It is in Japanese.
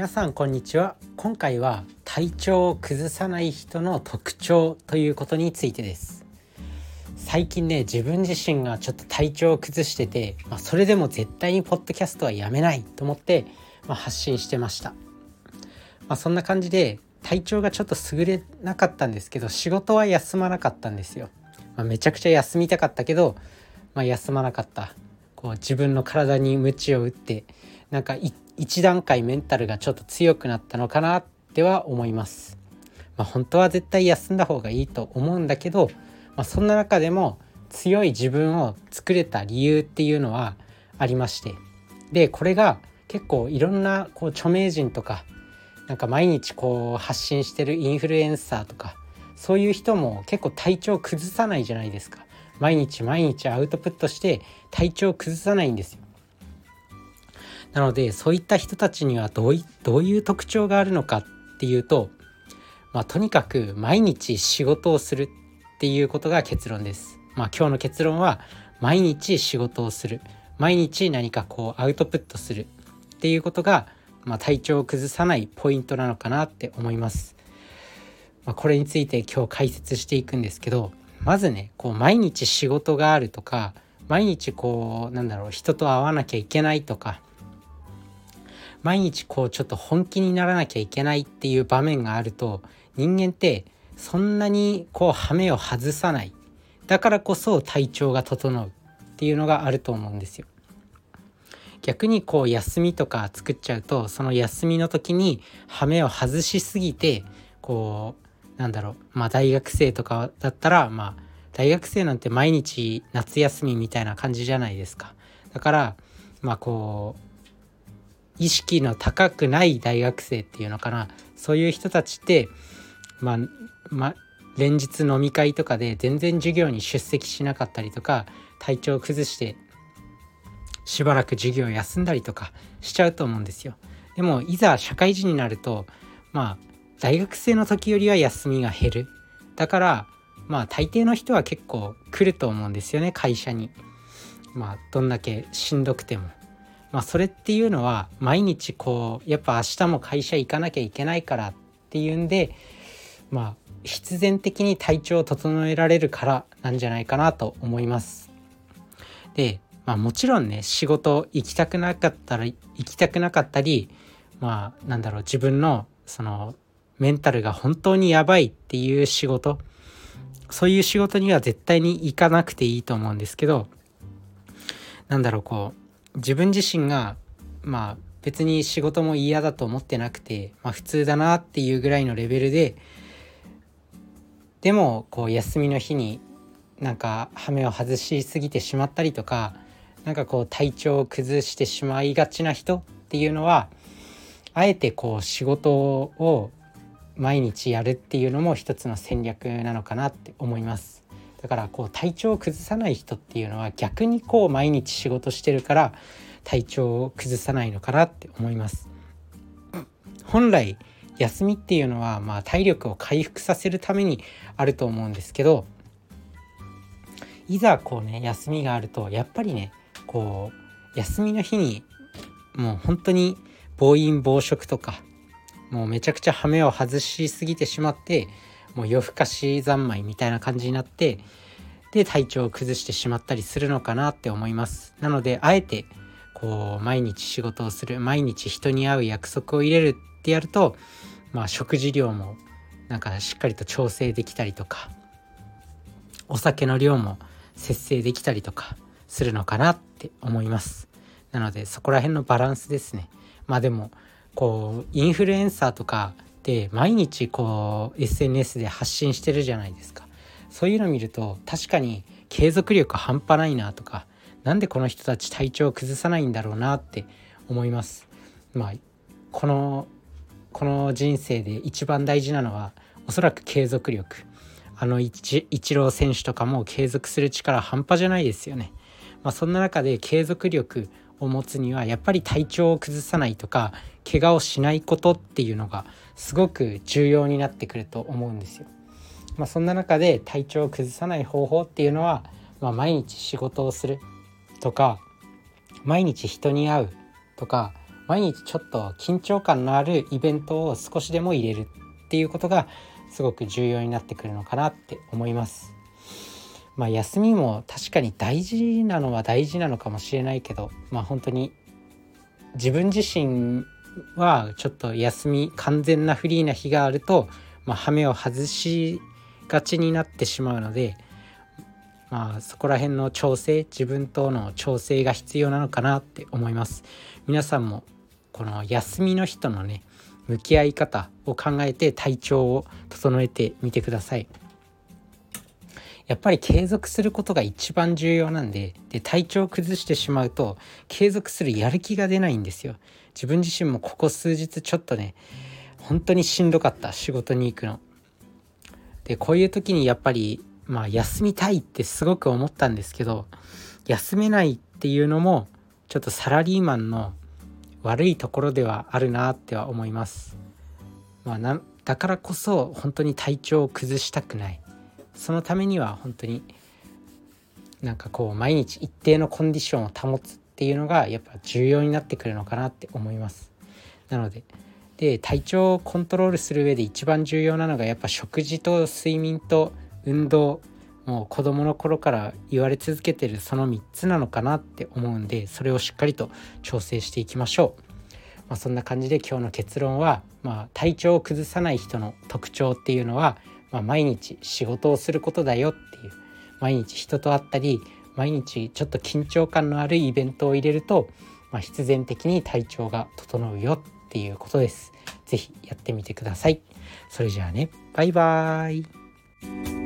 皆さんこんにちは。今回は体調を崩さない人の特徴ということについてです。最近ね自分自身がちょっと体調を崩してて、まあ、それでも絶対にポッドキャストはやめないと思って、まあ、発信してました、まあ、そんな感じで体調がちょっと優れなかったんですけど仕事は休まなかったんですよ、まめちゃくちゃ休みたかったけど、ま休まなかった。こう自分の体に鞭を打ってなんか一段階メンタルがちょっと強くなったのかなっては思います。まあ、本当は絶対休んだ方がいいと思うんだけど、まあ、そんな中でも強い自分を作れた理由っていうのはありまして。でこれが結構いろんなこう著名人とかなんか毎日こう発信してるインフルエンサーとかそういう人も結構体調崩さないじゃないですか。毎日毎日アウトプットして体調崩さないんですよ。なのでそういった人たちにはどういどういう特徴があるのかっていうと、まあ、とにかく毎日仕事をするっていうことが結論です。まあ、今日の結論は毎日仕事をする毎日何かこうアウトプットするっていうことが、まあ、体調を崩さないポイントなのかなって思います。まあ、これについて今日解説していくんですけどまずねこう毎日仕事があるとか毎日こうなんだろう人と会わなきゃいけないとか毎日こうちょっと本気にならなきゃいけないっていう場面があると人間ってそんなにこう羽目を外さないだからこそ体調が整うっていうのがあると思うんですよ。逆にこう休みとか作っちゃうとその休みの時に羽目を外しすぎてこうなんだろうまあ大学生とかだったらまあ大学生なんて毎日夏休みみたいな感じじゃないですか。だからまあこう意識の高くない大学生っていうのかなそういう人たちってまあま連日飲み会とかで全然授業に出席しなかったりとか体調を崩してしばらく授業休んだりとかしちゃうと思うんですよ。でもいざ社会人になるとまあ大学生の時よりは休みが減る。だからまあ大抵の人は結構来ると思うんですよね会社に。まあどんだけしんどくても。まあ、それっていうのは毎日こうやっぱ明日も会社行かなきゃいけないからっていうんでまあ必然的に体調を整えられるからなんじゃないかなと思います。で、まあ、もちろんね仕事行きたくなかったら行きたくなかったりまあなんだろう自分のそのメンタルが本当にやばいっていう仕事そういう仕事には絶対に行かなくていいと思うんですけどなんだろうこう自分自身がまあ別に仕事も嫌だと思ってなくて、まあ、普通だなっていうぐらいのレベルででもこう休みの日になんか羽目を外しすぎてしまったりとかなんかこう体調を崩してしまいがちな人っていうのはあえてこう仕事を毎日やるっていうのも一つの戦略なのかなって思います。だからこう体調を崩さない人っていうのは逆にこう毎日仕事してるから体調を崩さないのかなって思います。本来休みっていうのはまあ体力を回復させるためにあると思うんですけどいざこうね休みがあるとやっぱりねこう休みの日にもう本当に暴飲暴食とかもうめちゃくちゃ羽目を外しすぎてしまってもう夜更かし三昧みたいな感じになってで体調を崩してしまったりするのかなって思います。なのであえてこう毎日仕事をする毎日人に会う約束を入れるってやるとまあ食事量もなんかしっかりと調整できたりとかお酒の量も節制できたりとかするのかなって思います。なのでそこら辺のバランスですね。まあでもこうインフルエンサーとかって毎日こう SNS で発信してるじゃないですか。そういうの見ると確かに継続力半端ないなとか何でこの人たち体調を崩さないんだろうなって思います。まあこのこの人生で一番大事なのはおそらく継続力。あのイチロー選手とかも継続する力半端じゃないですよね。まあ、そんな中で継続力を持つにはやっぱり体調を崩さないとか怪我をしないことっていうのがすごく重要になってくると思うんですよ。まあ、そんな中で体調を崩さない方法っていうのは、まあ、毎日仕事をするとか毎日人に会うとか、毎日ちょっと緊張感のあるイベントを少しでも入れるっていうことがすごく重要になってくるのかなって思います。まあ休みも確かに大事なのは大事なのかもしれないけどまあ本当に自分自身はちょっと休み完全なフリーな日があると、まあ、羽目を外しがちになってしまうのでまあそこら辺の調整自分との調整が必要なのかなって思います。皆さんもこの休みの日とのね向き合い方を考えて体調を整えてみてください。やっぱり継続することが一番重要なんでで体調を崩してしまうと継続するやる気が出ないんですよ。自分自身もここ数日ちょっとね本当にしんどかった仕事に行くの。でこういう時にやっぱりまあ休みたいってすごく思ったんですけど休めないっていうのもちょっとサラリーマンの悪いところではあるなっては思います。まあ、なだからこそ本当に体調を崩したくない。そのためには本当になんかこう毎日一定のコンディションを保つっていうのがやっぱ重要になってくるのかなって思います。なのでで体調をコントロールする上で一番重要なのがやっぱ食事と睡眠と運動もう子どもの頃から言われ続けてるその3つなのかなって思うんでそれをしっかりと調整していきましょう。まあ、そんな感じで今日の結論は、まあ、体調を崩さない人の特徴っていうのは、まあ、毎日仕事をすることだよっていう毎日人と会ったり毎日ちょっと緊張感のあるイベントを入れると、まあ、必然的に体調が整うよっていうことです。是非やってみてください。それじゃあねバイバーイ